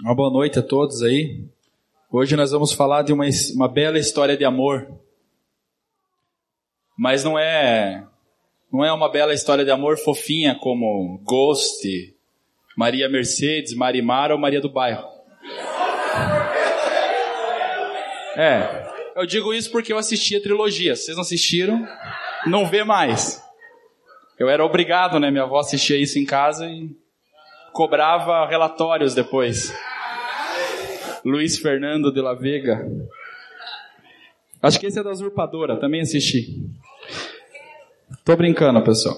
Uma boa noite a todos aí. Hoje nós vamos falar de uma, uma bela história de amor. Mas não é não é uma bela história de amor fofinha como Ghost, Maria Mercedes, Marimar ou Maria do Bairro. É, eu digo isso porque eu assisti a trilogia. Vocês não assistiram? Não vê mais. Eu era obrigado, né? Minha avó assistia isso em casa e cobrava relatórios depois. Luiz Fernando de la Vega. Acho que esse é da Usurpadora, também assisti. Tô brincando, pessoal.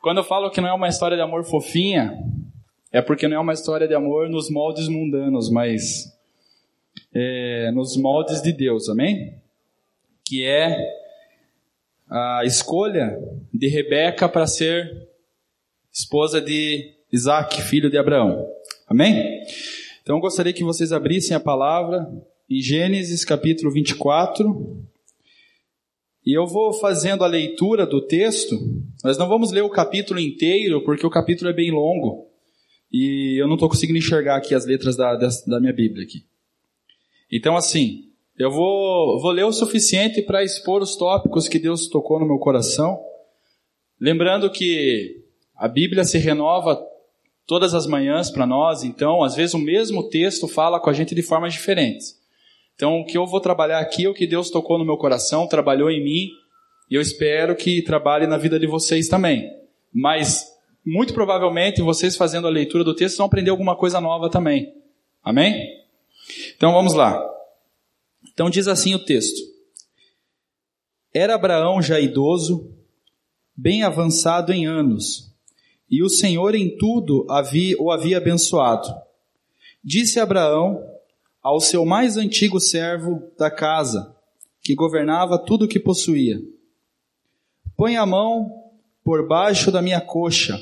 Quando eu falo que não é uma história de amor fofinha, é porque não é uma história de amor nos moldes mundanos, mas é, nos moldes de Deus, amém? Que é a escolha de Rebeca para ser esposa de Isaac, filho de Abraão. Amém? Então eu gostaria que vocês abrissem a palavra em Gênesis capítulo 24. E eu vou fazendo a leitura do texto. Nós não vamos ler o capítulo inteiro, porque o capítulo é bem longo. E eu não estou conseguindo enxergar aqui as letras da, da minha Bíblia aqui. Então, assim, eu vou, vou ler o suficiente para expor os tópicos que Deus tocou no meu coração. Lembrando que a Bíblia se renova todas as manhãs para nós, então, às vezes o mesmo texto fala com a gente de formas diferentes. Então, o que eu vou trabalhar aqui é o que Deus tocou no meu coração, trabalhou em mim, e eu espero que trabalhe na vida de vocês também. Mas, muito provavelmente, vocês fazendo a leitura do texto vão aprender alguma coisa nova também. Amém? Então, vamos lá. Então, diz assim o texto: Era Abraão já idoso, bem avançado em anos, e o Senhor em tudo havia, o havia abençoado. Disse Abraão ao seu mais antigo servo da casa, que governava tudo o que possuía: Põe a mão por baixo da minha coxa,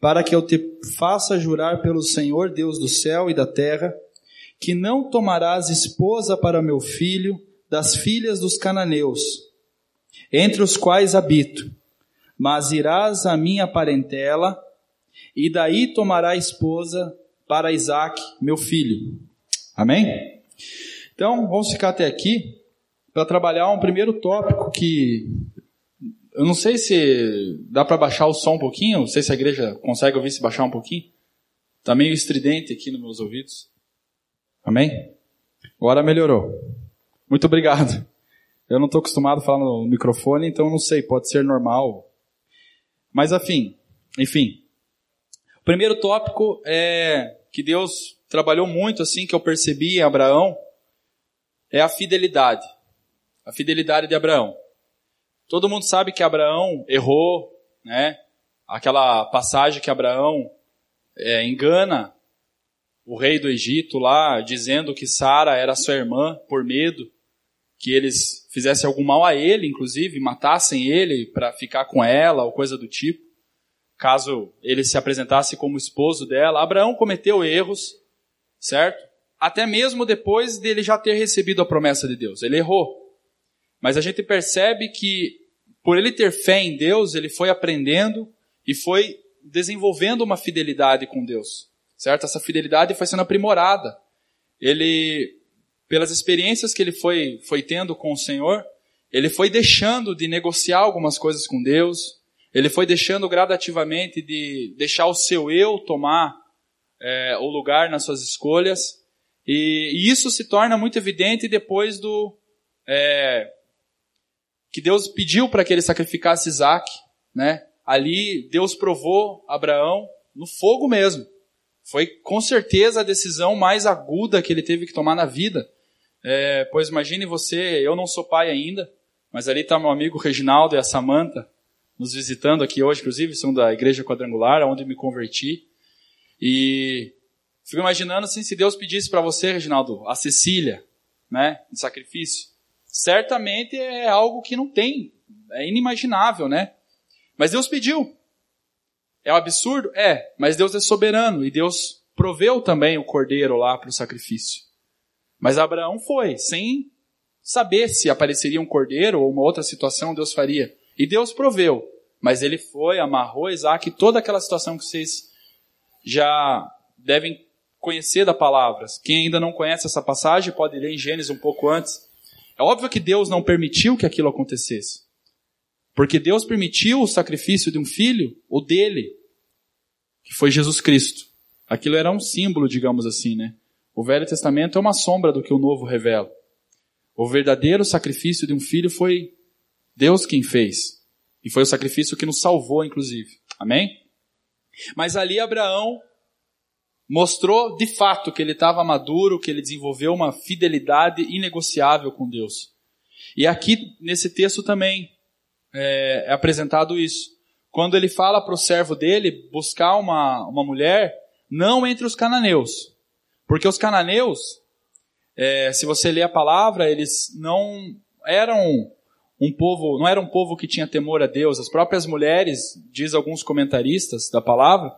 para que eu te faça jurar pelo Senhor Deus do céu e da terra, que não tomarás esposa para meu filho das filhas dos cananeus, entre os quais habito mas irás à minha parentela, e daí tomará esposa para Isaac, meu filho. Amém? Então, vamos ficar até aqui para trabalhar um primeiro tópico que eu não sei se dá para baixar o som um pouquinho, não sei se a igreja consegue ouvir se baixar um pouquinho. Está meio estridente aqui nos meus ouvidos. Amém? Agora melhorou. Muito obrigado. Eu não estou acostumado a falar no microfone, então não sei, pode ser normal mas afim, enfim. O primeiro tópico é que Deus trabalhou muito assim que eu percebi em Abraão é a fidelidade. A fidelidade de Abraão. Todo mundo sabe que Abraão errou, né? Aquela passagem que Abraão é, engana o rei do Egito lá, dizendo que Sara era sua irmã por medo que eles fizessem algum mal a ele, inclusive, matassem ele para ficar com ela ou coisa do tipo, caso ele se apresentasse como esposo dela. Abraão cometeu erros, certo? Até mesmo depois dele já ter recebido a promessa de Deus. Ele errou. Mas a gente percebe que, por ele ter fé em Deus, ele foi aprendendo e foi desenvolvendo uma fidelidade com Deus, certo? Essa fidelidade foi sendo aprimorada. Ele pelas experiências que ele foi, foi tendo com o Senhor, ele foi deixando de negociar algumas coisas com Deus, ele foi deixando gradativamente de deixar o seu eu tomar é, o lugar nas suas escolhas, e, e, isso se torna muito evidente depois do é, que Deus pediu para que ele sacrificasse Isaac, né? Ali Deus provou Abraão no fogo mesmo. Foi com certeza a decisão mais aguda que ele teve que tomar na vida. É, pois imagine você, eu não sou pai ainda, mas ali está meu amigo Reginaldo e a Samanta nos visitando aqui hoje, inclusive, são da Igreja Quadrangular, onde me converti. E fico imaginando assim, se Deus pedisse para você, Reginaldo, a Cecília, né, em sacrifício, certamente é algo que não tem, é inimaginável, né? Mas Deus pediu. É um absurdo? É, mas Deus é soberano e Deus proveu também o cordeiro lá para o sacrifício. Mas Abraão foi, sem saber se apareceria um cordeiro ou uma outra situação Deus faria. E Deus proveu. Mas ele foi, amarrou Isaac, toda aquela situação que vocês já devem conhecer da palavra. Quem ainda não conhece essa passagem pode ler em Gênesis um pouco antes. É óbvio que Deus não permitiu que aquilo acontecesse. Porque Deus permitiu o sacrifício de um filho, o dele, que foi Jesus Cristo. Aquilo era um símbolo, digamos assim, né? O Velho Testamento é uma sombra do que o Novo revela. O verdadeiro sacrifício de um filho foi Deus quem fez. E foi o sacrifício que nos salvou, inclusive. Amém? Mas ali Abraão mostrou de fato que ele estava maduro, que ele desenvolveu uma fidelidade inegociável com Deus. E aqui nesse texto também é, é apresentado isso. Quando ele fala para o servo dele buscar uma, uma mulher, não entre os cananeus. Porque os cananeus, é, se você ler a palavra, eles não eram um povo, não era um povo que tinha temor a Deus. As próprias mulheres, diz alguns comentaristas da palavra,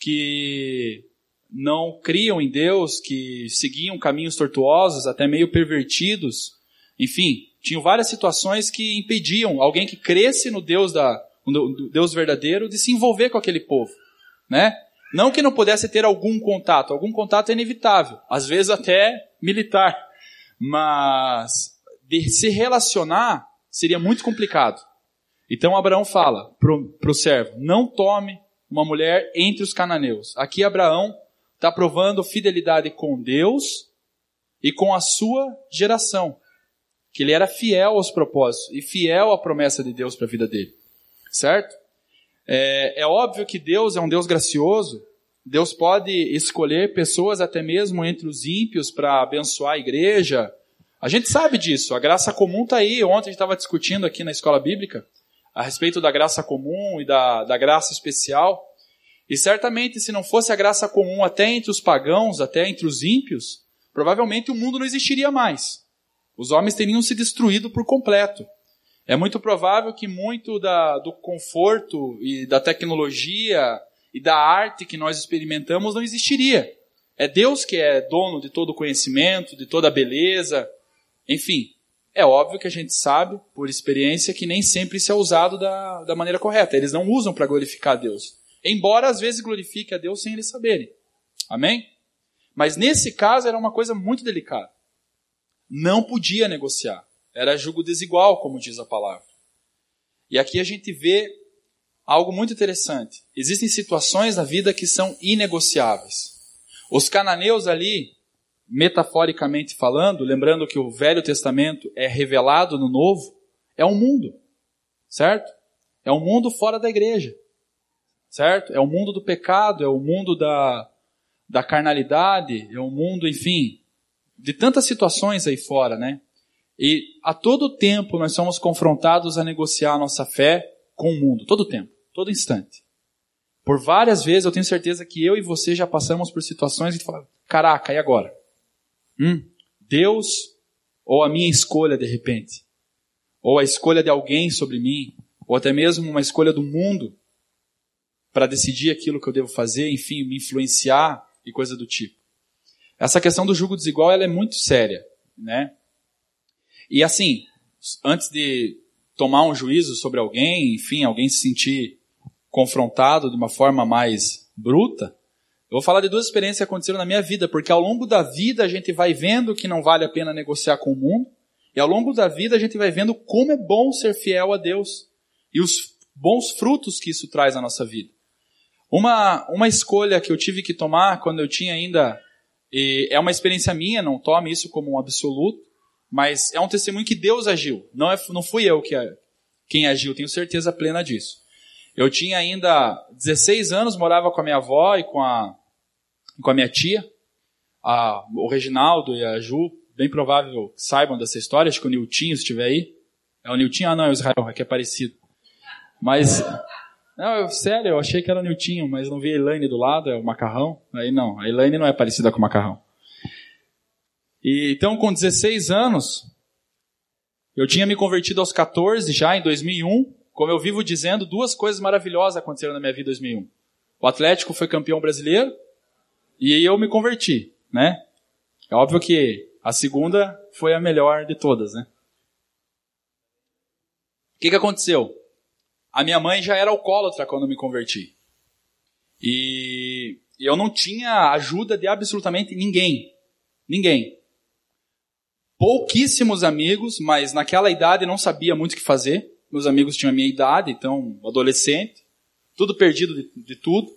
que não criam em Deus, que seguiam caminhos tortuosos, até meio pervertidos. Enfim, tinham várias situações que impediam alguém que cresce no Deus da no Deus verdadeiro de se envolver com aquele povo, né? Não que não pudesse ter algum contato, algum contato é inevitável, às vezes até militar, mas de se relacionar seria muito complicado. Então Abraão fala para o servo: não tome uma mulher entre os cananeus. Aqui Abraão está provando fidelidade com Deus e com a sua geração. Que ele era fiel aos propósitos e fiel à promessa de Deus para a vida dele. Certo? É, é óbvio que Deus é um Deus gracioso. Deus pode escolher pessoas até mesmo entre os ímpios para abençoar a igreja. A gente sabe disso. A graça comum está aí. Ontem a gente estava discutindo aqui na escola bíblica a respeito da graça comum e da, da graça especial. E certamente, se não fosse a graça comum até entre os pagãos, até entre os ímpios, provavelmente o mundo não existiria mais. Os homens teriam se destruído por completo. É muito provável que muito da, do conforto e da tecnologia e da arte que nós experimentamos não existiria. É Deus que é dono de todo o conhecimento, de toda a beleza. Enfim, é óbvio que a gente sabe, por experiência, que nem sempre isso é usado da, da maneira correta. Eles não usam para glorificar a Deus embora às vezes glorifique a Deus sem eles saberem. Amém? Mas nesse caso era uma coisa muito delicada. Não podia negociar. Era julgo desigual, como diz a palavra. E aqui a gente vê algo muito interessante. Existem situações na vida que são inegociáveis. Os cananeus ali, metaforicamente falando, lembrando que o Velho Testamento é revelado no Novo, é um mundo, certo? É um mundo fora da igreja certo? É o mundo do pecado, é o mundo da, da carnalidade, é o mundo, enfim, de tantas situações aí fora, né? E a todo tempo nós somos confrontados a negociar a nossa fé com o mundo, todo tempo, todo instante. Por várias vezes eu tenho certeza que eu e você já passamos por situações que fala, caraca, e agora? Hum, Deus ou a minha escolha de repente? Ou a escolha de alguém sobre mim? Ou até mesmo uma escolha do mundo para decidir aquilo que eu devo fazer, enfim, me influenciar e coisa do tipo. Essa questão do julgo desigual ela é muito séria, né? E assim, antes de tomar um juízo sobre alguém, enfim, alguém se sentir confrontado de uma forma mais bruta, eu vou falar de duas experiências que aconteceram na minha vida, porque ao longo da vida a gente vai vendo que não vale a pena negociar com o mundo, e ao longo da vida a gente vai vendo como é bom ser fiel a Deus e os bons frutos que isso traz na nossa vida. Uma, uma escolha que eu tive que tomar quando eu tinha ainda. é uma experiência minha, não tome isso como um absoluto, mas é um testemunho que Deus agiu. Não, é, não fui eu que, quem agiu, tenho certeza plena disso. Eu tinha ainda 16 anos, morava com a minha avó e com a, com a minha tia, a, o Reginaldo e a Ju, bem provável que saibam dessa história, acho que o Niltinho estiver aí. É o Niltinho? Ah, não, é o Israel, é que é parecido. Mas não, eu, sério, eu achei que era o Niltinho, mas não vi a Elaine do lado, é o macarrão. Aí não, a Elaine não é parecida com o macarrão. E, então, com 16 anos, eu tinha me convertido aos 14, já em 2001. Como eu vivo dizendo, duas coisas maravilhosas aconteceram na minha vida em 2001. O Atlético foi campeão brasileiro e eu me converti, né? É óbvio que a segunda foi a melhor de todas, né? O que, que aconteceu? A minha mãe já era alcoólatra quando eu me converti. E eu não tinha ajuda de absolutamente ninguém. Ninguém. Pouquíssimos amigos, mas naquela idade não sabia muito o que fazer. Meus amigos tinham a minha idade, então, adolescente. Tudo perdido de, de tudo.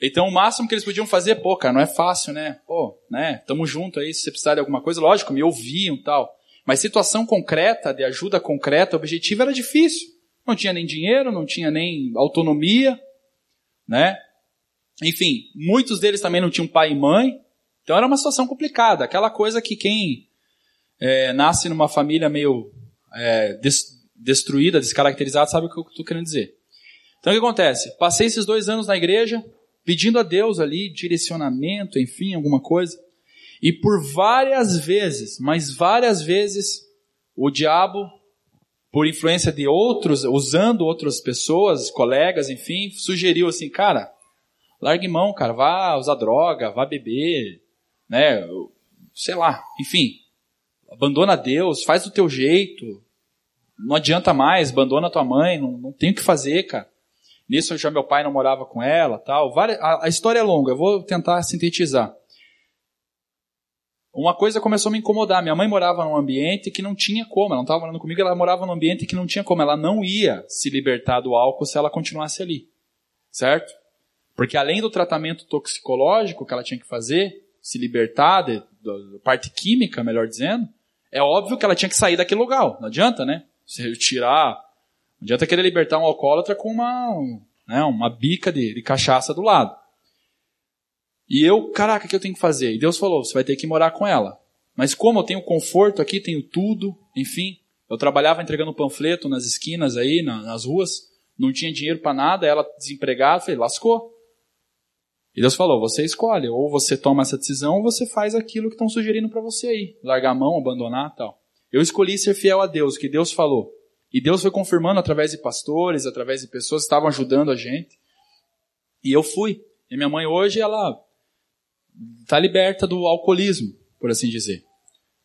Então, o máximo que eles podiam fazer, pô, cara, não é fácil, né? Pô, né? Tamo junto aí, se você precisar de alguma coisa, lógico, me ouviam tal. Mas situação concreta, de ajuda concreta, objetiva, era difícil. Não tinha nem dinheiro, não tinha nem autonomia, né? Enfim, muitos deles também não tinham pai e mãe, então era uma situação complicada, aquela coisa que quem é, nasce numa família meio é, des, destruída, descaracterizada, sabe o que eu estou querendo dizer. Então o que acontece? Passei esses dois anos na igreja, pedindo a Deus ali direcionamento, enfim, alguma coisa. E por várias vezes, mas várias vezes, o diabo, por influência de outros, usando outras pessoas, colegas, enfim, sugeriu assim, cara, largue mão, cara, vá usar droga, vá beber, né? Sei lá, enfim. Abandona Deus, faz do teu jeito. Não adianta mais, abandona tua mãe, não, não tem o que fazer, cara. Nisso já meu pai não morava com ela, tal. A, a história é longa, eu vou tentar sintetizar. Uma coisa começou a me incomodar. Minha mãe morava num ambiente que não tinha como. Ela não estava morando comigo, ela morava num ambiente que não tinha como. Ela não ia se libertar do álcool se ela continuasse ali. Certo? Porque além do tratamento toxicológico que ela tinha que fazer, se libertar da parte química, melhor dizendo, é óbvio que ela tinha que sair daquele lugar. Não adianta, né? Você tirar. Não adianta querer libertar um alcoólatra com uma, né, uma bica de, de cachaça do lado. E eu, caraca, o que eu tenho que fazer? E Deus falou: você vai ter que morar com ela. Mas como eu tenho conforto aqui, tenho tudo, enfim. Eu trabalhava entregando panfleto nas esquinas aí, nas ruas, não tinha dinheiro para nada, ela desempregada, falei, lascou. E Deus falou: você escolhe, ou você toma essa decisão, ou você faz aquilo que estão sugerindo para você aí, largar a mão, abandonar, tal. Eu escolhi ser fiel a Deus, que Deus falou. E Deus foi confirmando através de pastores, através de pessoas que estavam ajudando a gente. E eu fui. E minha mãe hoje ela está liberta do alcoolismo, por assim dizer.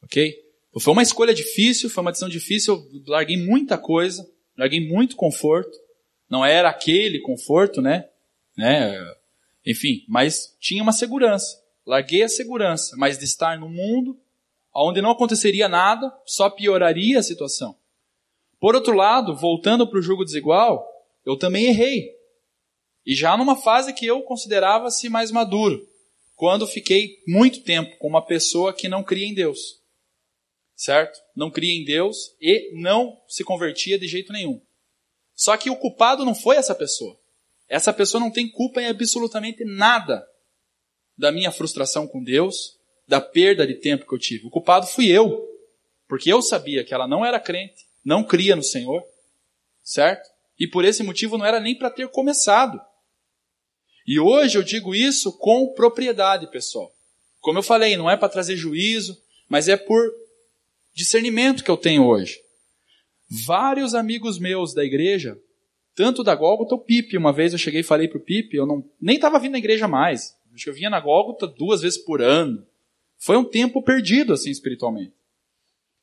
Ok? Foi uma escolha difícil, foi uma decisão difícil. Eu larguei muita coisa, larguei muito conforto. Não era aquele conforto, né? né? Enfim, mas tinha uma segurança. Larguei a segurança, mas de estar no mundo onde não aconteceria nada, só pioraria a situação. Por outro lado, voltando para o jogo desigual, eu também errei. E já numa fase que eu considerava-se mais maduro, quando fiquei muito tempo com uma pessoa que não cria em Deus. Certo? Não cria em Deus e não se convertia de jeito nenhum. Só que o culpado não foi essa pessoa. Essa pessoa não tem culpa em absolutamente nada da minha frustração com Deus, da perda de tempo que eu tive. O culpado fui eu, porque eu sabia que ela não era crente, não cria no Senhor, certo? E por esse motivo não era nem para ter começado. E hoje eu digo isso com propriedade, pessoal. Como eu falei, não é para trazer juízo, mas é por discernimento que eu tenho hoje. Vários amigos meus da igreja tanto da Gólgota, o Pipe. Uma vez eu cheguei e falei pro Pipe, eu não, nem estava vindo na igreja mais. Acho que eu vinha na Gólgota duas vezes por ano. Foi um tempo perdido, assim, espiritualmente.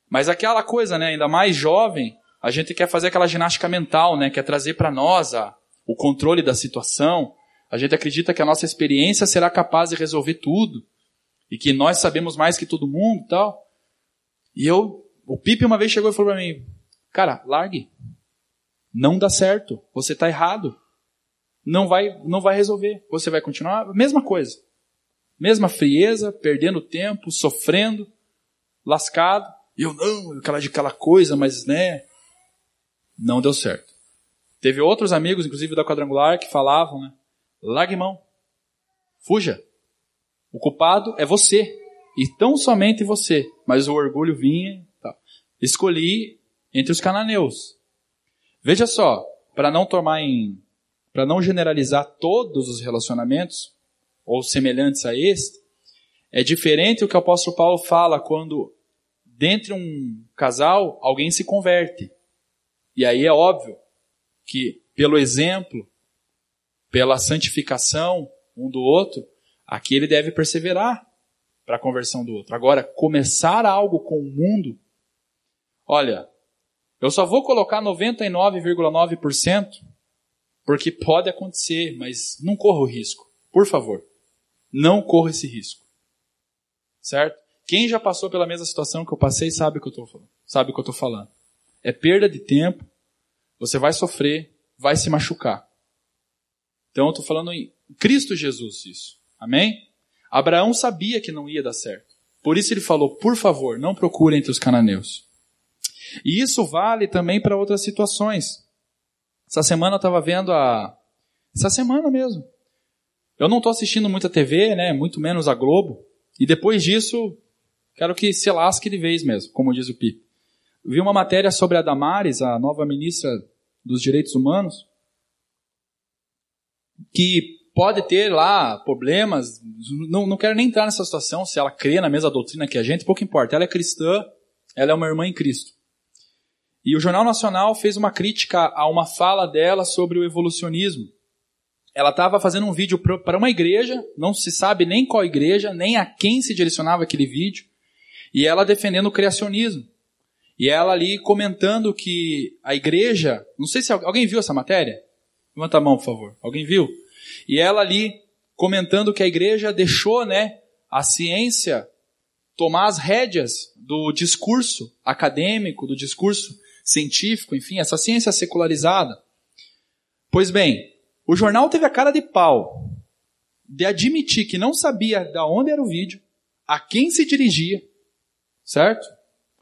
Mas aquela coisa, né, ainda mais jovem, a gente quer fazer aquela ginástica mental, né, quer trazer para nós a, o controle da situação. A gente acredita que a nossa experiência será capaz de resolver tudo. E que nós sabemos mais que todo mundo tal. E eu, o Pipe uma vez chegou e falou para mim, cara, largue. Não dá certo. Você está errado. Não vai, não vai resolver. Você vai continuar mesma coisa. Mesma frieza, perdendo tempo, sofrendo, lascado. E eu não, aquela de aquela coisa, mas né, não deu certo. Teve outros amigos, inclusive da quadrangular, que falavam, né? Largue mão. Fuja. O culpado é você. E tão somente você. Mas o orgulho vinha. Tá. Escolhi entre os cananeus. Veja só, para não tomar em, para não generalizar todos os relacionamentos ou semelhantes a este, é diferente o que o apóstolo Paulo fala quando dentre um casal alguém se converte. E aí é óbvio que pelo exemplo, pela santificação um do outro, aqui ele deve perseverar para a conversão do outro. Agora, começar algo com o mundo, olha, eu só vou colocar 99,9% porque pode acontecer, mas não corra o risco. Por favor. Não corra esse risco. Certo? Quem já passou pela mesma situação que eu passei sabe o que eu estou falando. Sabe o que eu estou falando. É perda de tempo, você vai sofrer, vai se machucar. Então eu estou falando em Cristo Jesus isso. Amém? Abraão sabia que não ia dar certo. Por isso ele falou, por favor, não procure entre os cananeus. E isso vale também para outras situações. Essa semana eu estava vendo a. Essa semana mesmo. Eu não estou assistindo muita TV, né? Muito menos a Globo. E depois disso, quero que se lasque de vez mesmo, como diz o Pi. Vi uma matéria sobre a Damares, a nova ministra dos Direitos Humanos, que pode ter lá problemas. Não, não quero nem entrar nessa situação se ela crê na mesma doutrina que a gente, pouco importa. Ela é cristã, ela é uma irmã em Cristo. E o Jornal Nacional fez uma crítica a uma fala dela sobre o evolucionismo. Ela estava fazendo um vídeo para uma igreja, não se sabe nem qual igreja, nem a quem se direcionava aquele vídeo, e ela defendendo o criacionismo. E ela ali comentando que a igreja, não sei se alguém viu essa matéria? Levanta a mão, por favor. Alguém viu? E ela ali comentando que a igreja deixou, né, a ciência tomar as rédeas do discurso acadêmico, do discurso científico, enfim, essa ciência secularizada. Pois bem, o jornal teve a cara de pau de admitir que não sabia de onde era o vídeo, a quem se dirigia, certo?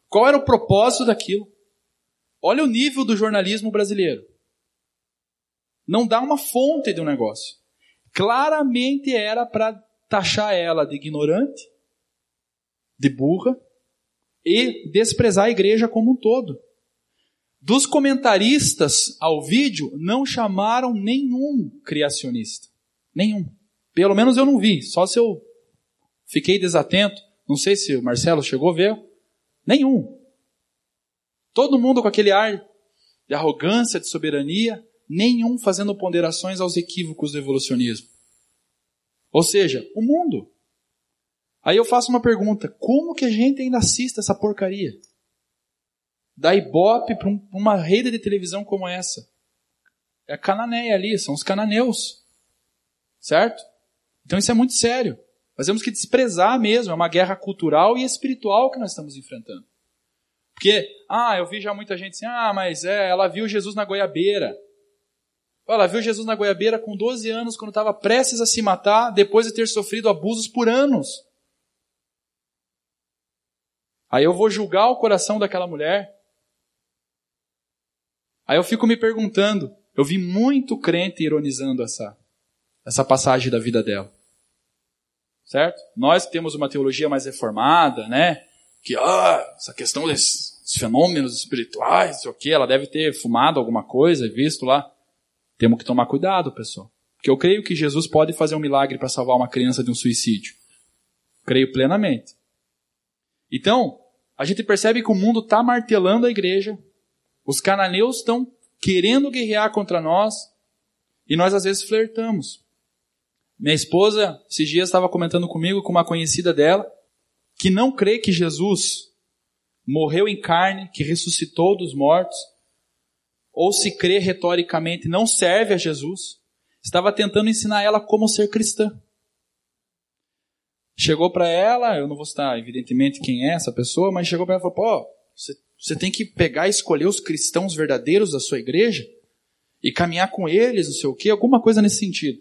Qual era o propósito daquilo? Olha o nível do jornalismo brasileiro. Não dá uma fonte de um negócio. Claramente era para taxar ela de ignorante, de burra e desprezar a igreja como um todo. Dos comentaristas ao vídeo, não chamaram nenhum criacionista. Nenhum. Pelo menos eu não vi, só se eu fiquei desatento. Não sei se o Marcelo chegou a ver. Nenhum. Todo mundo com aquele ar de arrogância, de soberania, nenhum fazendo ponderações aos equívocos do evolucionismo. Ou seja, o mundo. Aí eu faço uma pergunta: como que a gente ainda assiste essa porcaria? Da Ibope para uma rede de televisão como essa. É a cananeia ali, são os cananeus. Certo? Então isso é muito sério. Nós temos que desprezar mesmo, é uma guerra cultural e espiritual que nós estamos enfrentando. Porque, ah, eu vi já muita gente assim, ah, mas é, ela viu Jesus na goiabeira. Ela viu Jesus na goiabeira com 12 anos, quando estava prestes a se matar, depois de ter sofrido abusos por anos. Aí eu vou julgar o coração daquela mulher. Aí eu fico me perguntando, eu vi muito crente ironizando essa, essa passagem da vida dela certo? Nós que temos uma teologia mais reformada, né? Que, ah, essa questão desses fenômenos espirituais, o que, ela deve ter fumado alguma coisa visto lá. Temos que tomar cuidado, pessoal. Porque eu creio que Jesus pode fazer um milagre para salvar uma criança de um suicídio. Creio plenamente. Então, a gente percebe que o mundo está martelando a igreja, os cananeus estão querendo guerrear contra nós, e nós às vezes flertamos. Minha esposa, esses dias, estava comentando comigo com uma conhecida dela, que não crê que Jesus morreu em carne, que ressuscitou dos mortos, ou se crê retoricamente não serve a Jesus, estava tentando ensinar ela como ser cristã. Chegou para ela, eu não vou citar evidentemente quem é essa pessoa, mas chegou para ela e falou: pô, você, você tem que pegar e escolher os cristãos verdadeiros da sua igreja e caminhar com eles, não sei o quê, alguma coisa nesse sentido.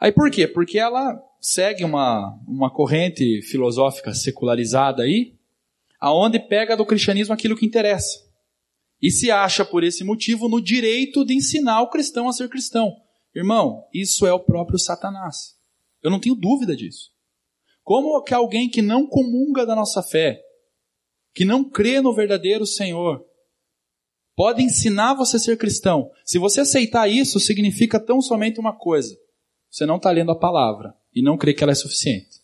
Aí por quê? Porque ela segue uma, uma corrente filosófica secularizada aí, aonde pega do cristianismo aquilo que interessa. E se acha, por esse motivo, no direito de ensinar o cristão a ser cristão. Irmão, isso é o próprio Satanás. Eu não tenho dúvida disso. Como que alguém que não comunga da nossa fé, que não crê no verdadeiro Senhor, pode ensinar você a ser cristão? Se você aceitar isso, significa tão somente uma coisa: você não está lendo a palavra e não crê que ela é suficiente.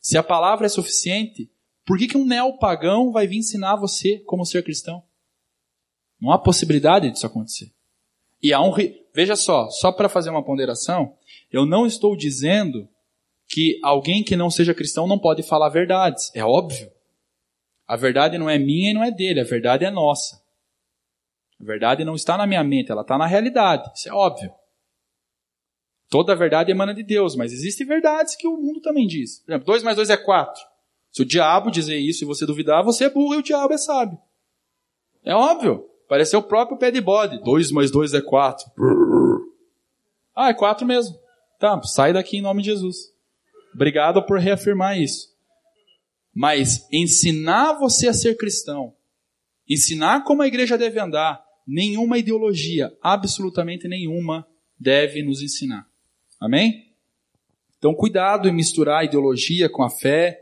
Se a palavra é suficiente, por que, que um neopagão vai vir ensinar você como ser cristão? Não há possibilidade disso acontecer. E há um. Veja só, só para fazer uma ponderação, eu não estou dizendo que alguém que não seja cristão não pode falar verdades. É óbvio. A verdade não é minha e não é dele, a verdade é nossa. A verdade não está na minha mente, ela está na realidade. Isso é óbvio. Toda verdade emana de Deus, mas existem verdades que o mundo também diz. Por exemplo, 2 mais 2 é 4. Se o diabo dizer isso e você duvidar, você é burro e o diabo é sábio. É óbvio. Parece o próprio pé de bode. 2 mais 2 é 4. Ah, é 4 mesmo. Tá, sai daqui em nome de Jesus. Obrigado por reafirmar isso. Mas ensinar você a ser cristão, ensinar como a igreja deve andar, nenhuma ideologia, absolutamente nenhuma, deve nos ensinar. Amém? Então, cuidado em misturar ideologia com a fé.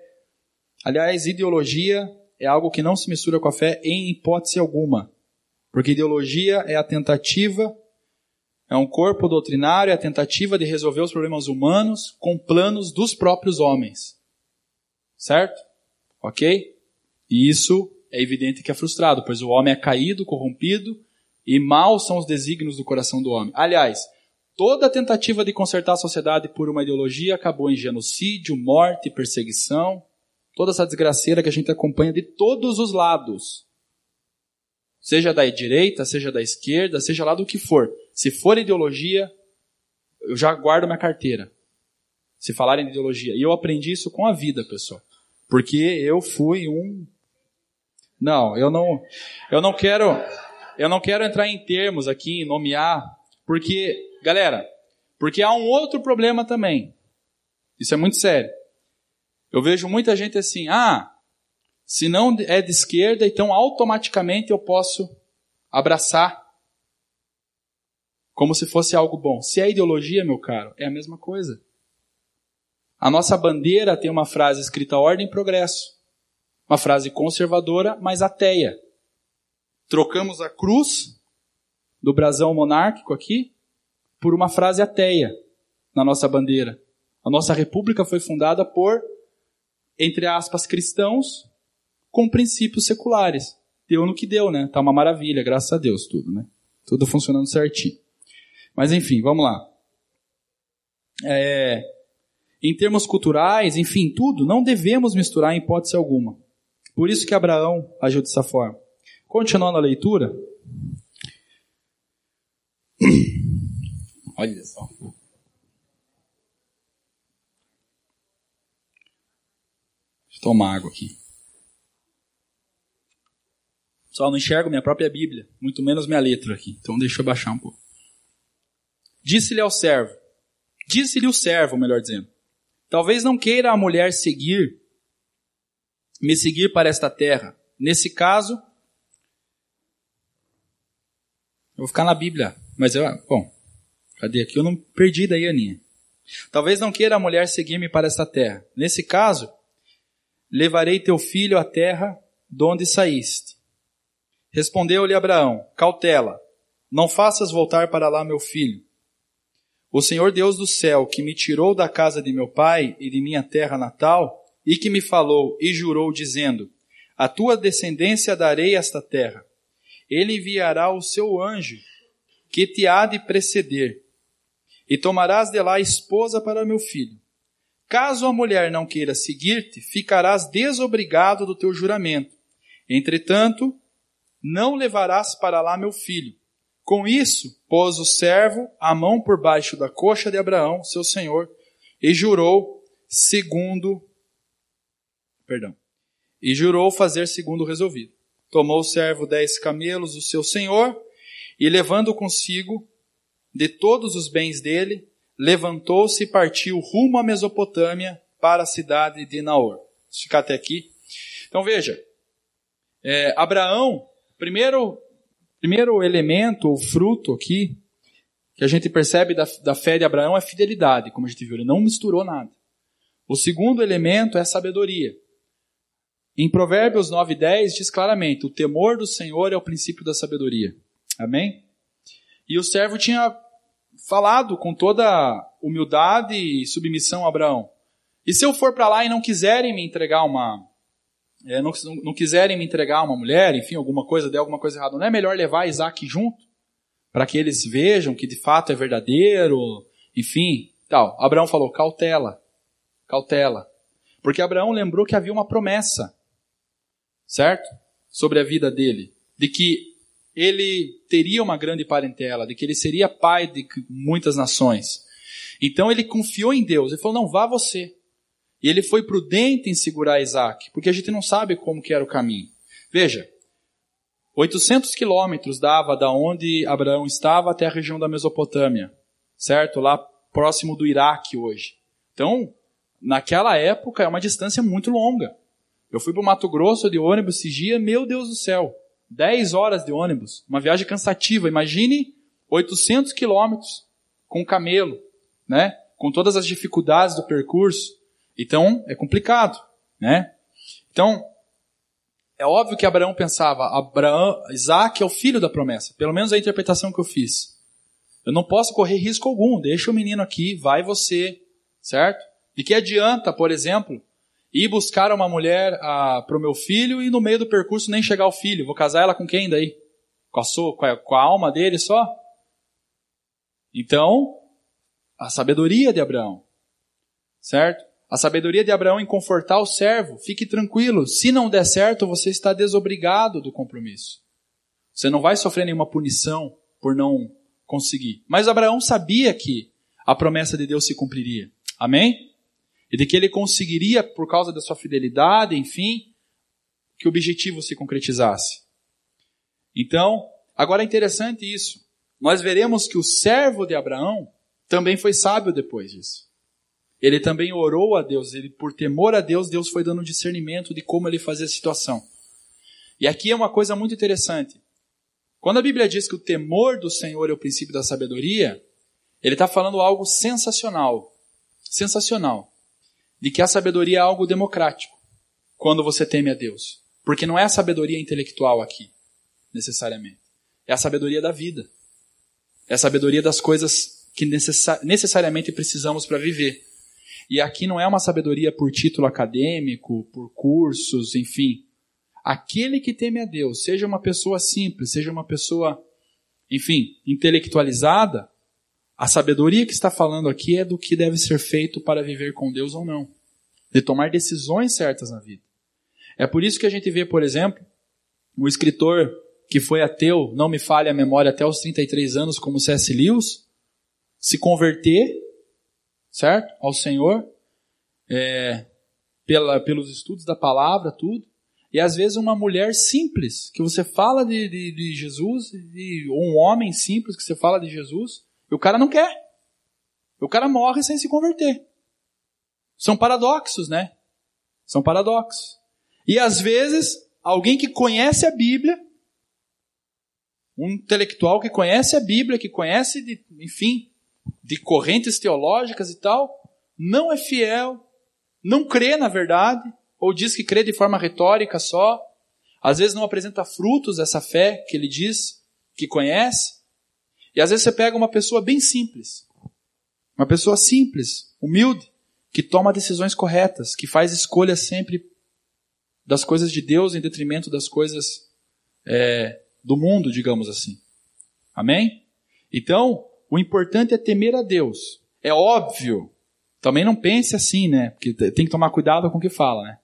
Aliás, ideologia é algo que não se mistura com a fé em hipótese alguma. Porque ideologia é a tentativa, é um corpo doutrinário, é a tentativa de resolver os problemas humanos com planos dos próprios homens. Certo? Ok? E isso é evidente que é frustrado, pois o homem é caído, corrompido, e maus são os desígnios do coração do homem. Aliás, Toda tentativa de consertar a sociedade por uma ideologia acabou em genocídio, morte, perseguição. Toda essa desgraceira que a gente acompanha de todos os lados. Seja da direita, seja da esquerda, seja lá do que for. Se for ideologia, eu já guardo minha carteira. Se falarem de ideologia. E eu aprendi isso com a vida, pessoal. Porque eu fui um. Não, eu não. Eu não quero. Eu não quero entrar em termos aqui, nomear, porque Galera, porque há um outro problema também. Isso é muito sério. Eu vejo muita gente assim, ah, se não é de esquerda, então automaticamente eu posso abraçar como se fosse algo bom. Se é ideologia, meu caro, é a mesma coisa. A nossa bandeira tem uma frase escrita ordem e progresso. Uma frase conservadora, mas ateia. Trocamos a cruz do brasão monárquico aqui por uma frase ateia na nossa bandeira. A nossa república foi fundada por, entre aspas, cristãos com princípios seculares. Deu no que deu, né? Tá uma maravilha, graças a Deus, tudo, né? Tudo funcionando certinho. Mas enfim, vamos lá. É, em termos culturais, enfim, tudo, não devemos misturar em hipótese alguma. Por isso que Abraão agiu dessa forma. Continuando a leitura. Olha só. Deixa eu tomar água aqui. Só não enxergo minha própria Bíblia, muito menos minha letra aqui. Então deixa eu baixar um pouco. Disse-lhe ao servo. Disse-lhe o servo, melhor dizendo. Talvez não queira a mulher seguir, me seguir para esta terra. Nesse caso, eu vou ficar na Bíblia, mas eu, bom, Cadê aqui? Eu não perdi daí, Aninha. Talvez não queira a mulher seguir-me para esta terra. Nesse caso, levarei teu filho à terra de onde saíste. Respondeu-lhe Abraão: Cautela, não faças voltar para lá meu filho. O Senhor Deus do céu, que me tirou da casa de meu pai e de minha terra natal, e que me falou e jurou, dizendo: A tua descendência darei esta terra. Ele enviará o seu anjo, que te há de preceder, e tomarás de lá esposa para meu filho. Caso a mulher não queira seguir-te, ficarás desobrigado do teu juramento. Entretanto, não levarás para lá meu filho. Com isso, pôs o servo a mão por baixo da coxa de Abraão, seu senhor, e jurou segundo perdão. E jurou fazer segundo o resolvido. Tomou o servo dez camelos do seu senhor e levando consigo de todos os bens dele, levantou-se e partiu rumo à Mesopotâmia para a cidade de Naor. Vou ficar até aqui. Então veja, é, Abraão, primeiro, primeiro elemento ou fruto aqui que a gente percebe da, da fé de Abraão é fidelidade, como a gente viu, ele não misturou nada. O segundo elemento é sabedoria. Em Provérbios 9 e 10 diz claramente: o temor do Senhor é o princípio da sabedoria. Amém? E o servo tinha falado com toda humildade e submissão a Abraão. E se eu for para lá e não quiserem me entregar uma. É, não, não quiserem me entregar uma mulher, enfim, alguma coisa, der alguma coisa errada, não é melhor levar Isaac junto? Para que eles vejam que de fato é verdadeiro, enfim, tal. Abraão falou: cautela, cautela. Porque Abraão lembrou que havia uma promessa, certo? Sobre a vida dele. De que ele teria uma grande parentela, de que ele seria pai de muitas nações. Então ele confiou em Deus. Ele falou: não, vá você. E ele foi prudente em segurar Isaac, porque a gente não sabe como que era o caminho. Veja, 800 quilômetros dava da onde Abraão estava até a região da Mesopotâmia, certo? Lá próximo do Iraque hoje. Então, naquela época é uma distância muito longa. Eu fui para o Mato Grosso de ônibus esse dia, meu Deus do céu, 10 horas de ônibus, uma viagem cansativa. Imagine 800 quilômetros com camelo, né? Com todas as dificuldades do percurso. Então, é complicado, né? Então, é óbvio que Abraão pensava, Abraão, Isaac é o filho da promessa. Pelo menos a interpretação que eu fiz. Eu não posso correr risco algum. Deixa o menino aqui, vai você, certo? De que adianta, por exemplo, ir buscar uma mulher ah, para o meu filho e no meio do percurso nem chegar ao filho? Vou casar ela com quem daí? Com a, sua, com a, com a alma dele só? Então, a sabedoria de Abraão, certo? A sabedoria de Abraão em confortar o servo. Fique tranquilo. Se não der certo, você está desobrigado do compromisso. Você não vai sofrer nenhuma punição por não conseguir. Mas Abraão sabia que a promessa de Deus se cumpriria. Amém? E de que ele conseguiria, por causa da sua fidelidade, enfim, que o objetivo se concretizasse. Então, agora é interessante isso. Nós veremos que o servo de Abraão também foi sábio depois disso. Ele também orou a Deus, ele por temor a Deus, Deus foi dando discernimento de como ele fazia a situação. E aqui é uma coisa muito interessante. Quando a Bíblia diz que o temor do Senhor é o princípio da sabedoria, ele está falando algo sensacional. Sensacional. De que a sabedoria é algo democrático. Quando você teme a Deus. Porque não é a sabedoria intelectual aqui, necessariamente. É a sabedoria da vida. É a sabedoria das coisas que necessariamente precisamos para viver. E aqui não é uma sabedoria por título acadêmico, por cursos, enfim. Aquele que teme a Deus, seja uma pessoa simples, seja uma pessoa, enfim, intelectualizada, a sabedoria que está falando aqui é do que deve ser feito para viver com Deus ou não. De tomar decisões certas na vida. É por isso que a gente vê, por exemplo, um escritor que foi ateu, não me falha a memória, até os 33 anos, como C.S. Lewis, se converter certo? Ao Senhor, é, pela, pelos estudos da palavra, tudo. E às vezes uma mulher simples, que você fala de, de, de Jesus, e, ou um homem simples que você fala de Jesus, e o cara não quer. O cara morre sem se converter. São paradoxos, né? São paradoxos. E às vezes, alguém que conhece a Bíblia, um intelectual que conhece a Bíblia, que conhece, de, enfim, de correntes teológicas e tal, não é fiel, não crê na verdade, ou diz que crê de forma retórica só, às vezes não apresenta frutos dessa fé que ele diz que conhece, e às vezes você pega uma pessoa bem simples, uma pessoa simples, humilde, que toma decisões corretas, que faz escolhas sempre das coisas de Deus em detrimento das coisas é, do mundo, digamos assim. Amém? Então, o importante é temer a Deus. É óbvio. Também não pense assim, né? Porque tem que tomar cuidado com o que fala, né?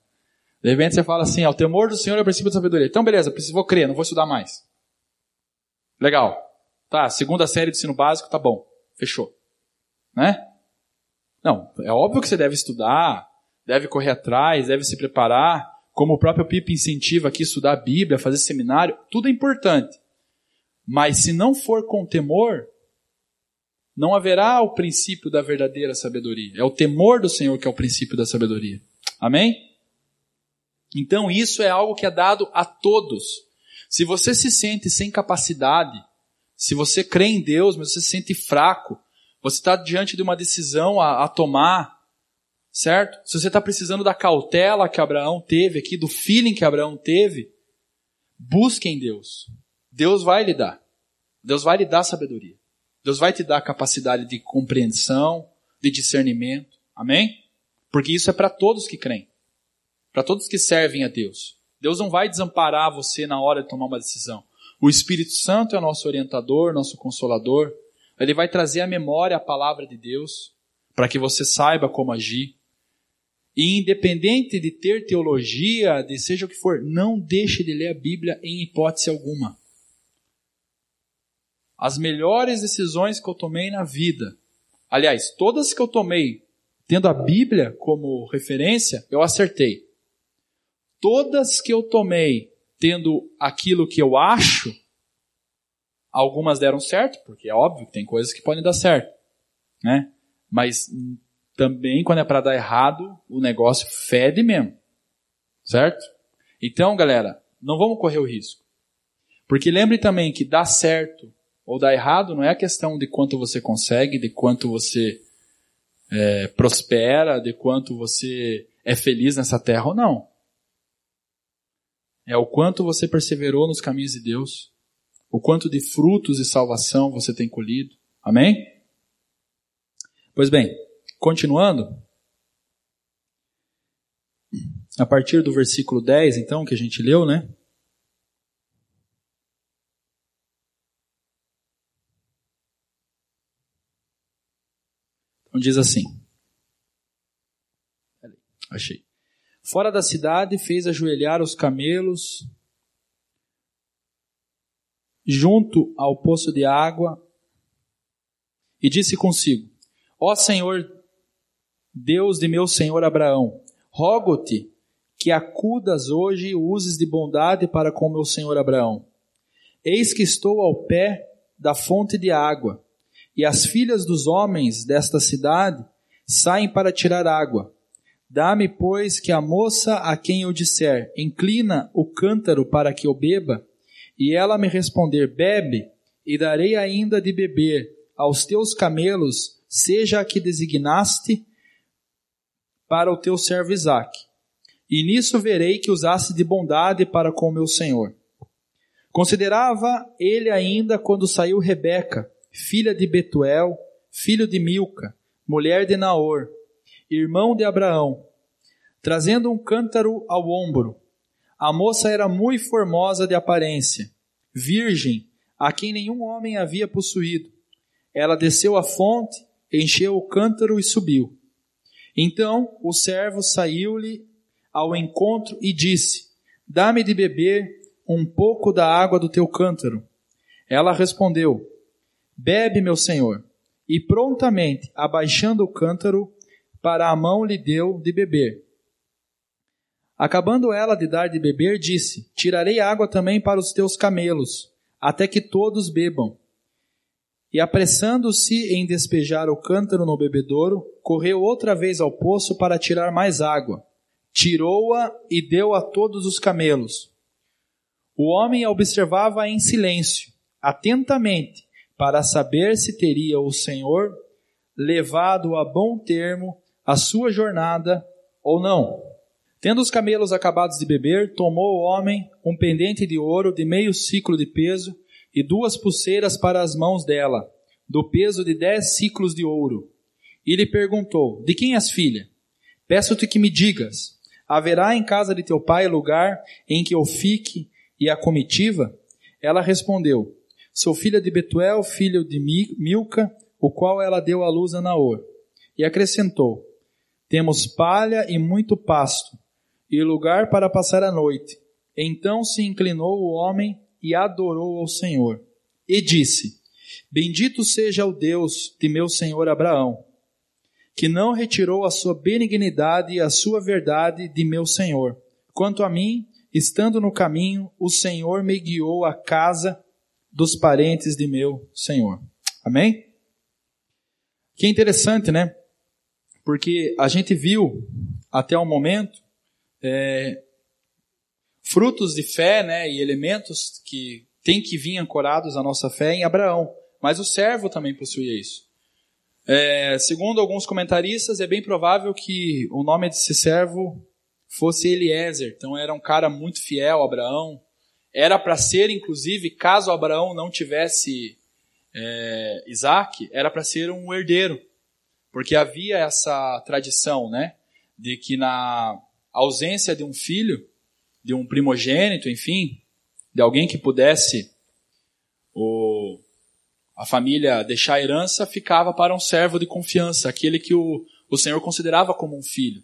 De repente você fala assim, ah, o temor do Senhor é o princípio da sabedoria. Então beleza, vou crer, não vou estudar mais. Legal. Tá, segunda série de ensino básico, tá bom. Fechou. Né? Não, é óbvio que você deve estudar, deve correr atrás, deve se preparar, como o próprio Pipe incentiva aqui, estudar a Bíblia, fazer seminário, tudo é importante. Mas se não for com temor, não haverá o princípio da verdadeira sabedoria. É o temor do Senhor que é o princípio da sabedoria. Amém? Então isso é algo que é dado a todos. Se você se sente sem capacidade, se você crê em Deus, mas você se sente fraco, você está diante de uma decisão a, a tomar, certo? Se você está precisando da cautela que Abraão teve aqui, do feeling que Abraão teve, busque em Deus. Deus vai lhe dar. Deus vai lhe dar sabedoria. Deus vai te dar capacidade de compreensão, de discernimento. Amém? Porque isso é para todos que creem. Para todos que servem a Deus. Deus não vai desamparar você na hora de tomar uma decisão. O Espírito Santo é nosso orientador, nosso consolador. Ele vai trazer à memória a palavra de Deus para que você saiba como agir. E independente de ter teologia, de seja o que for, não deixe de ler a Bíblia em hipótese alguma. As melhores decisões que eu tomei na vida, Aliás, todas que eu tomei tendo a Bíblia como referência, eu acertei. Todas que eu tomei tendo aquilo que eu acho, algumas deram certo, porque é óbvio que tem coisas que podem dar certo, né? Mas também quando é para dar errado, o negócio fede mesmo. Certo? Então, galera, não vamos correr o risco. Porque lembre também que dar certo ou dar errado não é a questão de quanto você consegue, de quanto você é, prospera, de quanto você é feliz nessa terra ou não. É o quanto você perseverou nos caminhos de Deus, o quanto de frutos de salvação você tem colhido. Amém? Pois bem, continuando, a partir do versículo 10, então, que a gente leu, né? Diz assim. Achei. Fora da cidade fez ajoelhar os camelos junto ao poço de água e disse consigo: Ó Senhor, Deus de meu senhor Abraão, rogo-te que acudas hoje e uses de bondade para com meu senhor Abraão. Eis que estou ao pé da fonte de água, e as filhas dos homens desta cidade saem para tirar água. Dá-me, pois, que a moça a quem eu disser, inclina o cântaro para que eu beba, e ela me responder, bebe, e darei ainda de beber aos teus camelos, seja a que designaste para o teu servo Isaque e nisso verei que usasse de bondade para com meu senhor. Considerava ele ainda quando saiu Rebeca, filha de Betuel, filho de Milca, mulher de Naor, irmão de Abraão, trazendo um cântaro ao ombro. A moça era muito formosa de aparência, virgem, a quem nenhum homem havia possuído. Ela desceu à fonte, encheu o cântaro e subiu. Então o servo saiu-lhe ao encontro e disse: Dá-me de beber um pouco da água do teu cântaro. Ela respondeu: Bebe, meu senhor. E prontamente, abaixando o cântaro, para a mão lhe deu de beber. Acabando ela de dar de beber, disse: Tirarei água também para os teus camelos, até que todos bebam. E apressando-se em despejar o cântaro no bebedouro, correu outra vez ao poço para tirar mais água tirou-a e deu a todos os camelos. O homem observava em silêncio, atentamente, para saber se teria o Senhor levado a bom termo a sua jornada ou não. Tendo os camelos acabados de beber, tomou o homem um pendente de ouro de meio ciclo de peso e duas pulseiras para as mãos dela, do peso de dez ciclos de ouro. E lhe perguntou: De quem és filha? Peço-te que me digas. Haverá em casa de teu pai lugar em que eu fique e a comitiva? Ela respondeu: Sou filha de Betuel, filho de Milca, o qual ela deu à luz a Naor. E acrescentou: Temos palha e muito pasto, e lugar para passar a noite. Então se inclinou o homem e adorou ao Senhor. E disse: Bendito seja o Deus de meu senhor Abraão que não retirou a sua benignidade e a sua verdade de meu Senhor. Quanto a mim, estando no caminho, o Senhor me guiou à casa dos parentes de meu Senhor. Amém? Que interessante, né? Porque a gente viu até o momento é, frutos de fé, né, e elementos que têm que vir ancorados à nossa fé em Abraão. Mas o servo também possuía isso. É, segundo alguns comentaristas, é bem provável que o nome desse servo fosse Eliezer. Então era um cara muito fiel a Abraão. Era para ser, inclusive, caso Abraão não tivesse é, Isaac, era para ser um herdeiro. Porque havia essa tradição, né? De que na ausência de um filho, de um primogênito, enfim, de alguém que pudesse o, a família deixar a herança ficava para um servo de confiança, aquele que o, o Senhor considerava como um filho.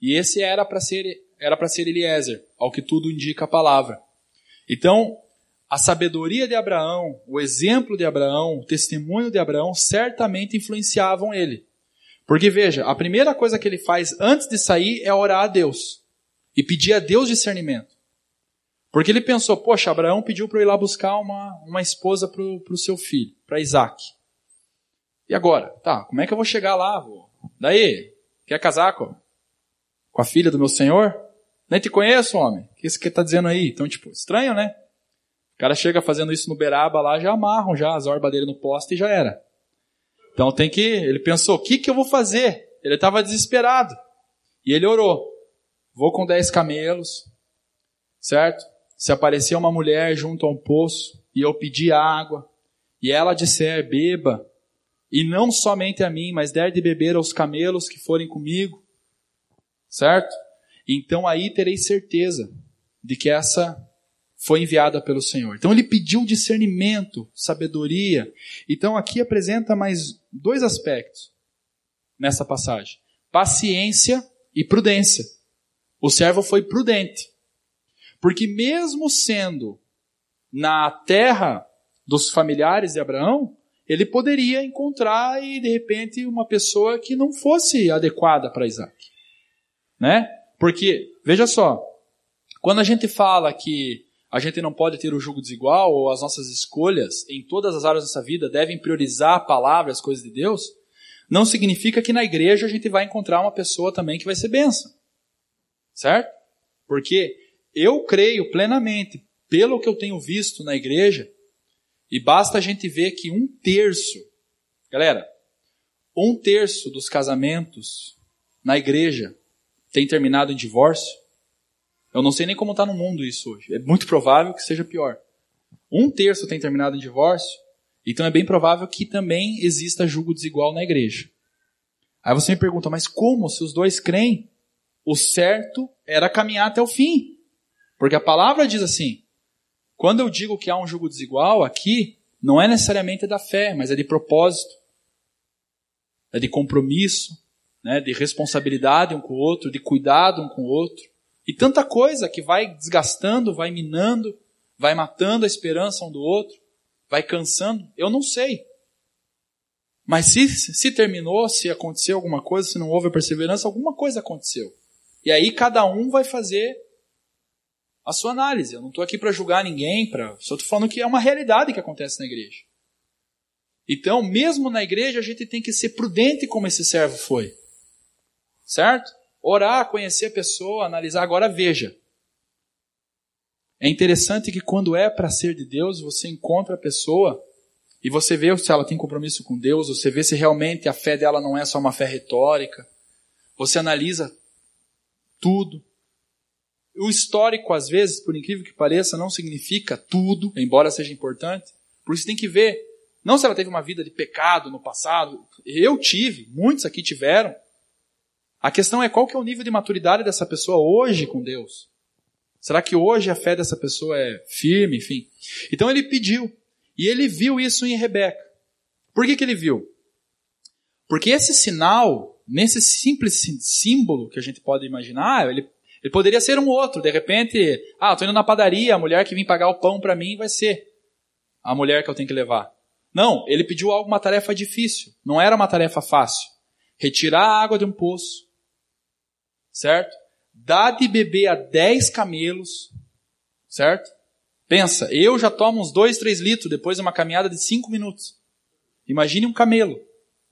E esse era para ser era para ser Eliezer, ao que tudo indica a palavra. Então, a sabedoria de Abraão, o exemplo de Abraão, o testemunho de Abraão certamente influenciavam ele. Porque veja, a primeira coisa que ele faz antes de sair é orar a Deus e pedir a Deus discernimento. Porque ele pensou, poxa, Abraão pediu para eu ir lá buscar uma, uma esposa para o seu filho, para Isaac. E agora? Tá, como é que eu vou chegar lá? Vô? Daí, quer casar com, com a filha do meu senhor? Nem te conheço, homem. O que que está dizendo aí? Então, tipo, estranho, né? O cara chega fazendo isso no Beraba lá, já amarram já as orbas dele no poste e já era. Então tem que. Ele pensou, o que, que eu vou fazer? Ele estava desesperado. E ele orou. Vou com dez camelos, certo? Se aparecer uma mulher junto a um poço e eu pedir água, e ela disser, beba, e não somente a mim, mas der de beber aos camelos que forem comigo, certo? Então aí terei certeza de que essa foi enviada pelo Senhor. Então ele pediu discernimento, sabedoria. Então aqui apresenta mais dois aspectos nessa passagem: paciência e prudência. O servo foi prudente. Porque mesmo sendo na terra dos familiares de Abraão, ele poderia encontrar e de repente uma pessoa que não fosse adequada para Isaac. Né? Porque, veja só, quando a gente fala que a gente não pode ter o jugo desigual, ou as nossas escolhas em todas as áreas da nossa vida devem priorizar a palavra, as coisas de Deus, não significa que na igreja a gente vai encontrar uma pessoa também que vai ser benção. Certo? Porque eu creio plenamente, pelo que eu tenho visto na igreja, e basta a gente ver que um terço, galera, um terço dos casamentos na igreja tem terminado em divórcio. Eu não sei nem como está no mundo isso hoje. É muito provável que seja pior. Um terço tem terminado em divórcio, então é bem provável que também exista julgo desigual na igreja. Aí você me pergunta, mas como se os dois creem? O certo era caminhar até o fim. Porque a palavra diz assim: quando eu digo que há um julgo desigual aqui, não é necessariamente da fé, mas é de propósito, é de compromisso, né, de responsabilidade um com o outro, de cuidado um com o outro. E tanta coisa que vai desgastando, vai minando, vai matando a esperança um do outro, vai cansando. Eu não sei. Mas se, se terminou, se aconteceu alguma coisa, se não houve perseverança, alguma coisa aconteceu. E aí cada um vai fazer a sua análise. Eu não estou aqui para julgar ninguém, pra... só estou falando que é uma realidade que acontece na igreja. Então, mesmo na igreja, a gente tem que ser prudente como esse servo foi. Certo? Orar, conhecer a pessoa, analisar. Agora veja. É interessante que quando é para ser de Deus, você encontra a pessoa e você vê se ela tem compromisso com Deus, você vê se realmente a fé dela não é só uma fé retórica. Você analisa tudo. O histórico, às vezes, por incrível que pareça, não significa tudo, embora seja importante. Porque você tem que ver, não se ela teve uma vida de pecado no passado. Eu tive, muitos aqui tiveram. A questão é qual que é o nível de maturidade dessa pessoa hoje com Deus. Será que hoje a fé dessa pessoa é firme, enfim? Então ele pediu. E ele viu isso em Rebeca. Por que, que ele viu? Porque esse sinal, nesse simples símbolo que a gente pode imaginar, ele, ele poderia ser um outro. De repente, ah, estou indo na padaria, a mulher que vem pagar o pão para mim vai ser a mulher que eu tenho que levar. Não, ele pediu algo, uma tarefa difícil. Não era uma tarefa fácil. Retirar a água de um poço, certo? Dá de beber a 10 camelos, certo? Pensa, eu já tomo uns 2, 3 litros depois de uma caminhada de 5 minutos. Imagine um camelo,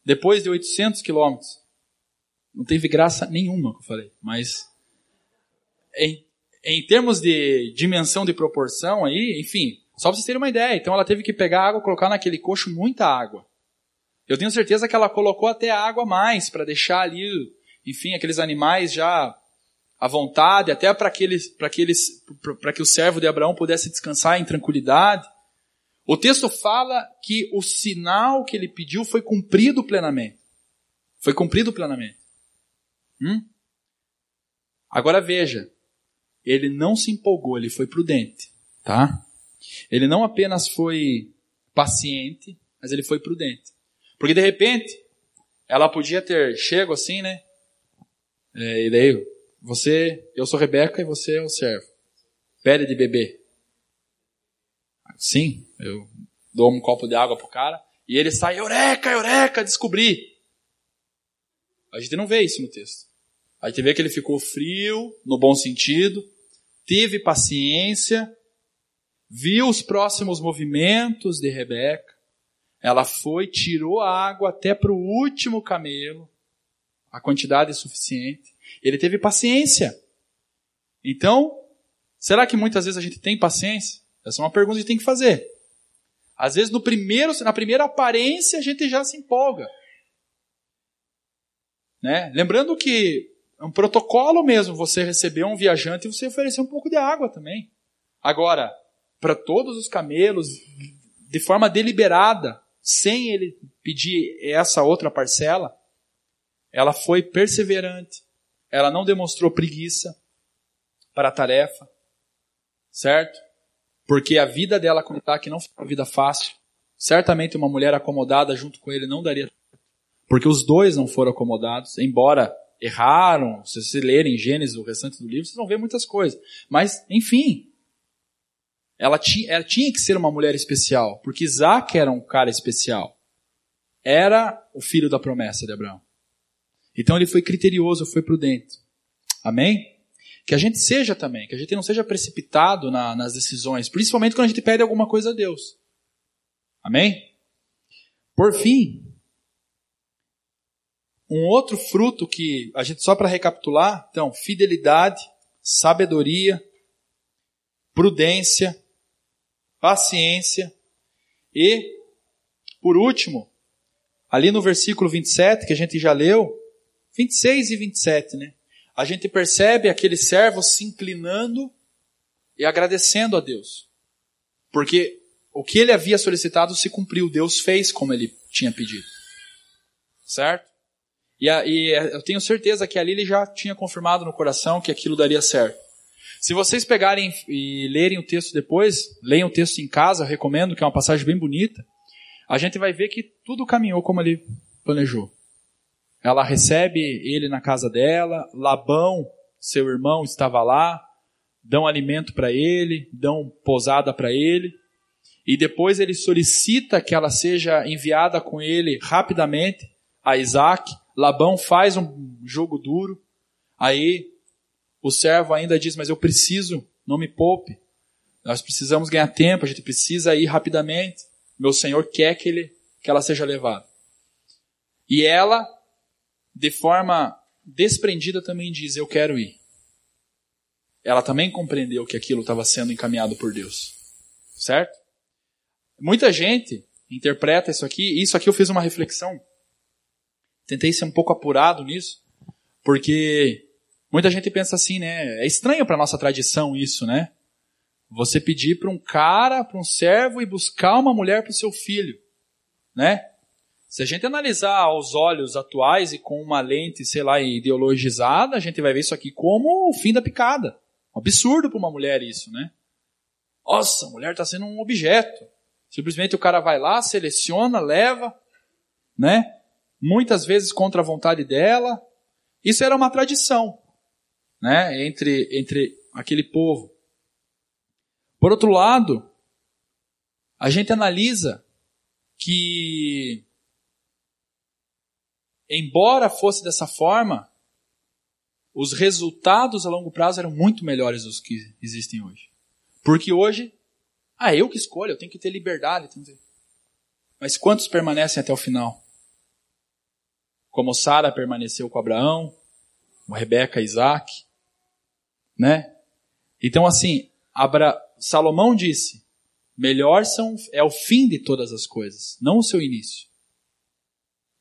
depois de 800 quilômetros. Não teve graça nenhuma que eu falei, mas em, em termos de dimensão de proporção aí, enfim, só para vocês terem uma ideia. Então ela teve que pegar água, colocar naquele coxo muita água. Eu tenho certeza que ela colocou até água a mais para deixar ali enfim, aqueles animais já à vontade, até para aqueles, para aqueles, para que o servo de Abraão pudesse descansar em tranquilidade. O texto fala que o sinal que ele pediu foi cumprido plenamente. Foi cumprido plenamente. Hum? Agora veja, ele não se empolgou, ele foi prudente, tá? Ele não apenas foi paciente, mas ele foi prudente. Porque de repente, ela podia ter chego assim, né? É, e daí, você, eu sou Rebeca e você é o servo. Pede de beber. Sim, eu dou um copo de água pro cara e ele sai, eureka, eureka, descobri. A gente não vê isso no texto. A gente vê que ele ficou frio, no bom sentido, teve paciência, viu os próximos movimentos de Rebeca. Ela foi, tirou a água até para o último camelo, a quantidade é suficiente. Ele teve paciência. Então, será que muitas vezes a gente tem paciência? Essa é uma pergunta que a gente tem que fazer. Às vezes, no primeiro, na primeira aparência, a gente já se empolga. Né? Lembrando que é um protocolo mesmo você receber um viajante e você oferecer um pouco de água também. Agora, para todos os camelos, de forma deliberada, sem ele pedir essa outra parcela, ela foi perseverante, ela não demonstrou preguiça para a tarefa, certo? Porque a vida dela com Isaac não foi uma vida fácil. Certamente uma mulher acomodada junto com ele não daria. Porque os dois não foram acomodados, embora erraram. Se vocês lerem Gênesis, o restante do livro, vocês vão ver muitas coisas. Mas, enfim, ela ela tinha que ser uma mulher especial, porque Isaac era um cara especial. Era o filho da promessa de Abraão. Então ele foi criterioso, foi prudente. Amém? Que a gente seja também, que a gente não seja precipitado na, nas decisões, principalmente quando a gente pede alguma coisa a Deus. Amém? Por fim, um outro fruto que a gente, só para recapitular, então, fidelidade, sabedoria, prudência, paciência e, por último, ali no versículo 27, que a gente já leu, 26 e 27, né? A gente percebe aquele servo se inclinando e agradecendo a Deus. Porque o que ele havia solicitado se cumpriu, Deus fez como ele tinha pedido. Certo? E, a, e eu tenho certeza que ali ele já tinha confirmado no coração que aquilo daria certo. Se vocês pegarem e lerem o texto depois, leiam o texto em casa, eu recomendo, que é uma passagem bem bonita, a gente vai ver que tudo caminhou como ele planejou. Ela recebe ele na casa dela, Labão, seu irmão, estava lá, dão alimento para ele, dão posada para ele, e depois ele solicita que ela seja enviada com ele rapidamente a Isaac. Labão faz um jogo duro, aí o servo ainda diz: Mas eu preciso, não me poupe. Nós precisamos ganhar tempo, a gente precisa ir rapidamente. Meu senhor quer que, ele, que ela seja levada. E ela, de forma desprendida, também diz: Eu quero ir. Ela também compreendeu que aquilo estava sendo encaminhado por Deus. Certo? Muita gente interpreta isso aqui, isso aqui eu fiz uma reflexão. Tentei ser um pouco apurado nisso, porque Muita gente pensa assim, né? É estranho para nossa tradição isso, né? Você pedir para um cara, para um servo e buscar uma mulher para o seu filho, né? Se a gente analisar aos olhos atuais e com uma lente, sei lá, ideologizada, a gente vai ver isso aqui como o fim da picada. Um absurdo para uma mulher isso, né? Nossa, a mulher está sendo um objeto. Simplesmente o cara vai lá, seleciona, leva, né? Muitas vezes contra a vontade dela. Isso era uma tradição né, entre, entre aquele povo. Por outro lado, a gente analisa que, embora fosse dessa forma, os resultados a longo prazo eram muito melhores dos que existem hoje. Porque hoje, ah, eu que escolho, eu tenho que ter liberdade. Que ter... Mas quantos permanecem até o final? Como Sara permaneceu com Abraão, como Rebeca e Isaac, né? Então, assim, Abra... Salomão disse: melhor são, é o fim de todas as coisas, não o seu início.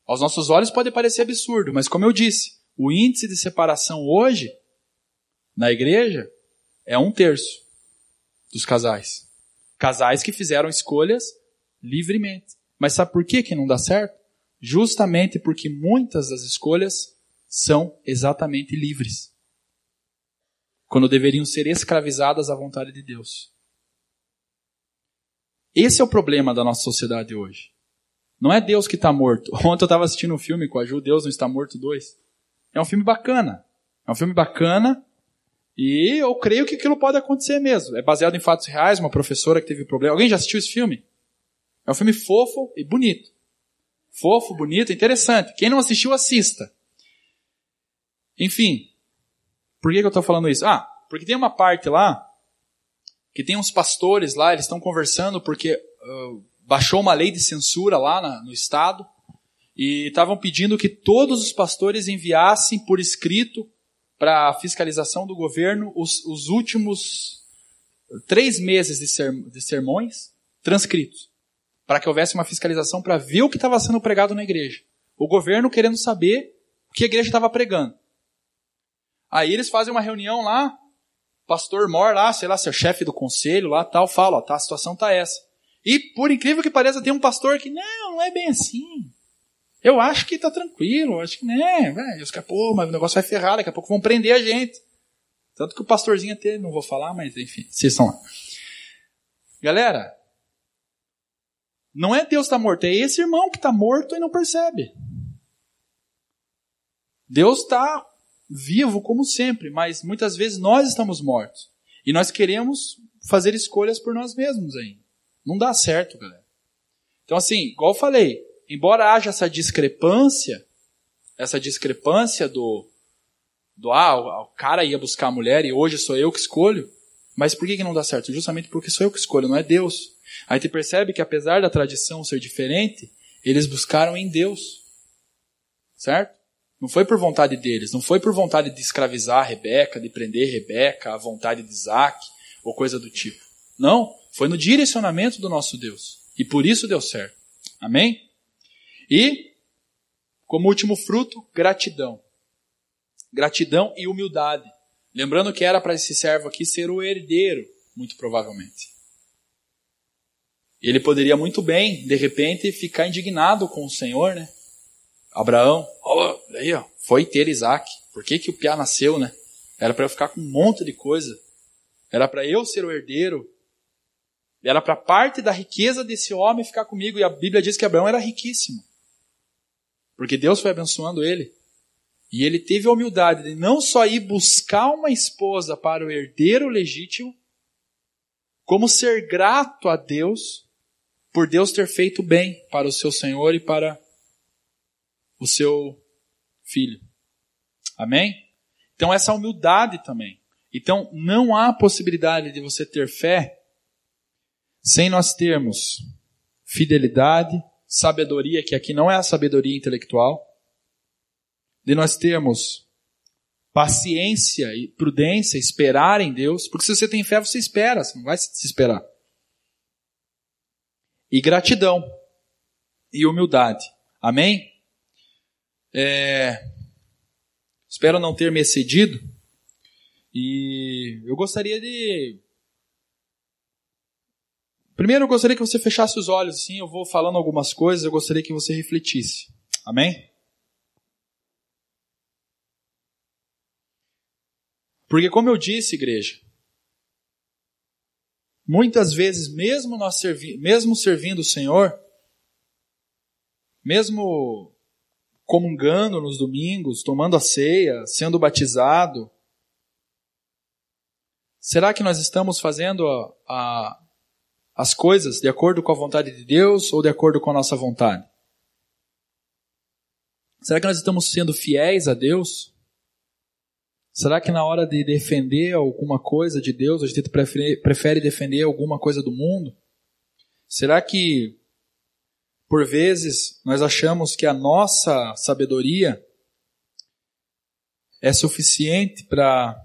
Aos nossos olhos pode parecer absurdo, mas como eu disse, o índice de separação hoje, na igreja, é um terço dos casais. Casais que fizeram escolhas livremente. Mas sabe por que, que não dá certo? Justamente porque muitas das escolhas são exatamente livres quando deveriam ser escravizadas à vontade de Deus. Esse é o problema da nossa sociedade hoje. Não é Deus que está morto. Ontem eu estava assistindo um filme com a Ju, Deus não está morto 2. É um filme bacana. É um filme bacana E eu creio que aquilo pode acontecer mesmo. É baseado em fatos reais, uma professora que teve problema. Alguém já assistiu esse filme? É um filme fofo e bonito. Fofo, bonito, interessante. Quem não assistiu, assista. Enfim, por que, que eu estou falando isso? Ah, porque tem uma parte lá que tem uns pastores lá, eles estão conversando porque uh, baixou uma lei de censura lá na, no estado e estavam pedindo que todos os pastores enviassem por escrito para a fiscalização do governo os, os últimos três meses de, ser, de sermões transcritos, para que houvesse uma fiscalização para ver o que estava sendo pregado na igreja. O governo querendo saber o que a igreja estava pregando. Aí eles fazem uma reunião lá, pastor Mor lá, sei lá, seu chefe do conselho lá, tal, fala, ó, tá, a situação tá essa. E por incrível que pareça, tem um pastor que, não, não é bem assim. Eu acho que tá tranquilo, acho que, né, velho, os caras, pô, mas o negócio vai ferrar, daqui a pouco vão prender a gente. Tanto que o pastorzinho até, não vou falar, mas enfim, vocês estão lá. Galera, não é Deus está morto, é esse irmão que está morto e não percebe. Deus está vivo como sempre, mas muitas vezes nós estamos mortos. E nós queremos fazer escolhas por nós mesmos ainda. Não dá certo, galera. Então, assim, igual eu falei, embora haja essa discrepância, essa discrepância do, do ah, o cara ia buscar a mulher e hoje sou eu que escolho, mas por que, que não dá certo? Justamente porque sou eu que escolho, não é Deus. Aí tu percebe que apesar da tradição ser diferente, eles buscaram em Deus. Certo? Não foi por vontade deles, não foi por vontade de escravizar Rebeca, de prender Rebeca, a vontade de Isaac, ou coisa do tipo. Não, foi no direcionamento do nosso Deus. E por isso deu certo. Amém? E, como último fruto, gratidão. Gratidão e humildade. Lembrando que era para esse servo aqui ser o herdeiro, muito provavelmente. Ele poderia muito bem, de repente, ficar indignado com o Senhor, né? Abraão, ó, aí, ó, foi ter Isaac. Por que, que o Piá nasceu, né? Era para eu ficar com um monte de coisa. Era para eu ser o herdeiro. Era para parte da riqueza desse homem ficar comigo. E a Bíblia diz que Abraão era riquíssimo. Porque Deus foi abençoando ele. E ele teve a humildade de não só ir buscar uma esposa para o herdeiro legítimo, como ser grato a Deus por Deus ter feito bem para o seu Senhor e para o seu filho. Amém? Então, essa humildade também. Então, não há possibilidade de você ter fé sem nós termos fidelidade, sabedoria, que aqui não é a sabedoria intelectual, de nós termos paciência e prudência, esperar em Deus, porque se você tem fé, você espera, você não vai se esperar. E gratidão e humildade. Amém? É, espero não ter me excedido. E eu gostaria de. Primeiro, eu gostaria que você fechasse os olhos, assim. Eu vou falando algumas coisas, eu gostaria que você refletisse. Amém? Porque, como eu disse, igreja, muitas vezes, mesmo nós servi mesmo servindo o Senhor, mesmo comungando nos domingos, tomando a ceia, sendo batizado? Será que nós estamos fazendo a, a, as coisas de acordo com a vontade de Deus ou de acordo com a nossa vontade? Será que nós estamos sendo fiéis a Deus? Será que na hora de defender alguma coisa de Deus, a gente prefere, defender alguma coisa do mundo? Será que por vezes, nós achamos que a nossa sabedoria é suficiente para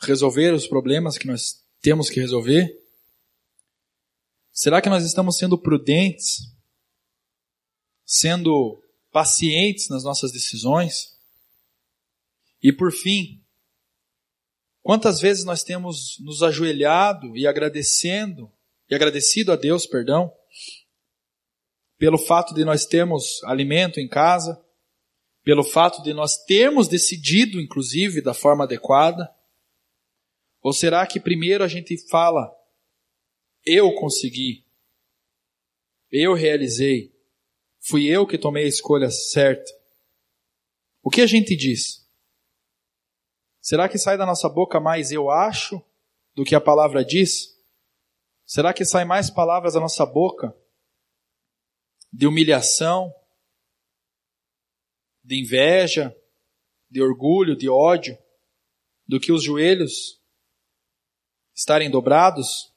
resolver os problemas que nós temos que resolver? Será que nós estamos sendo prudentes, sendo pacientes nas nossas decisões? E por fim, quantas vezes nós temos nos ajoelhado e agradecendo, e agradecido a Deus, perdão, pelo fato de nós termos alimento em casa, pelo fato de nós termos decidido, inclusive, da forma adequada? Ou será que primeiro a gente fala, eu consegui, eu realizei, fui eu que tomei a escolha certa? O que a gente diz? Será que sai da nossa boca mais eu acho do que a palavra diz? Será que sai mais palavras da nossa boca de humilhação, de inveja, de orgulho, de ódio, do que os joelhos estarem dobrados?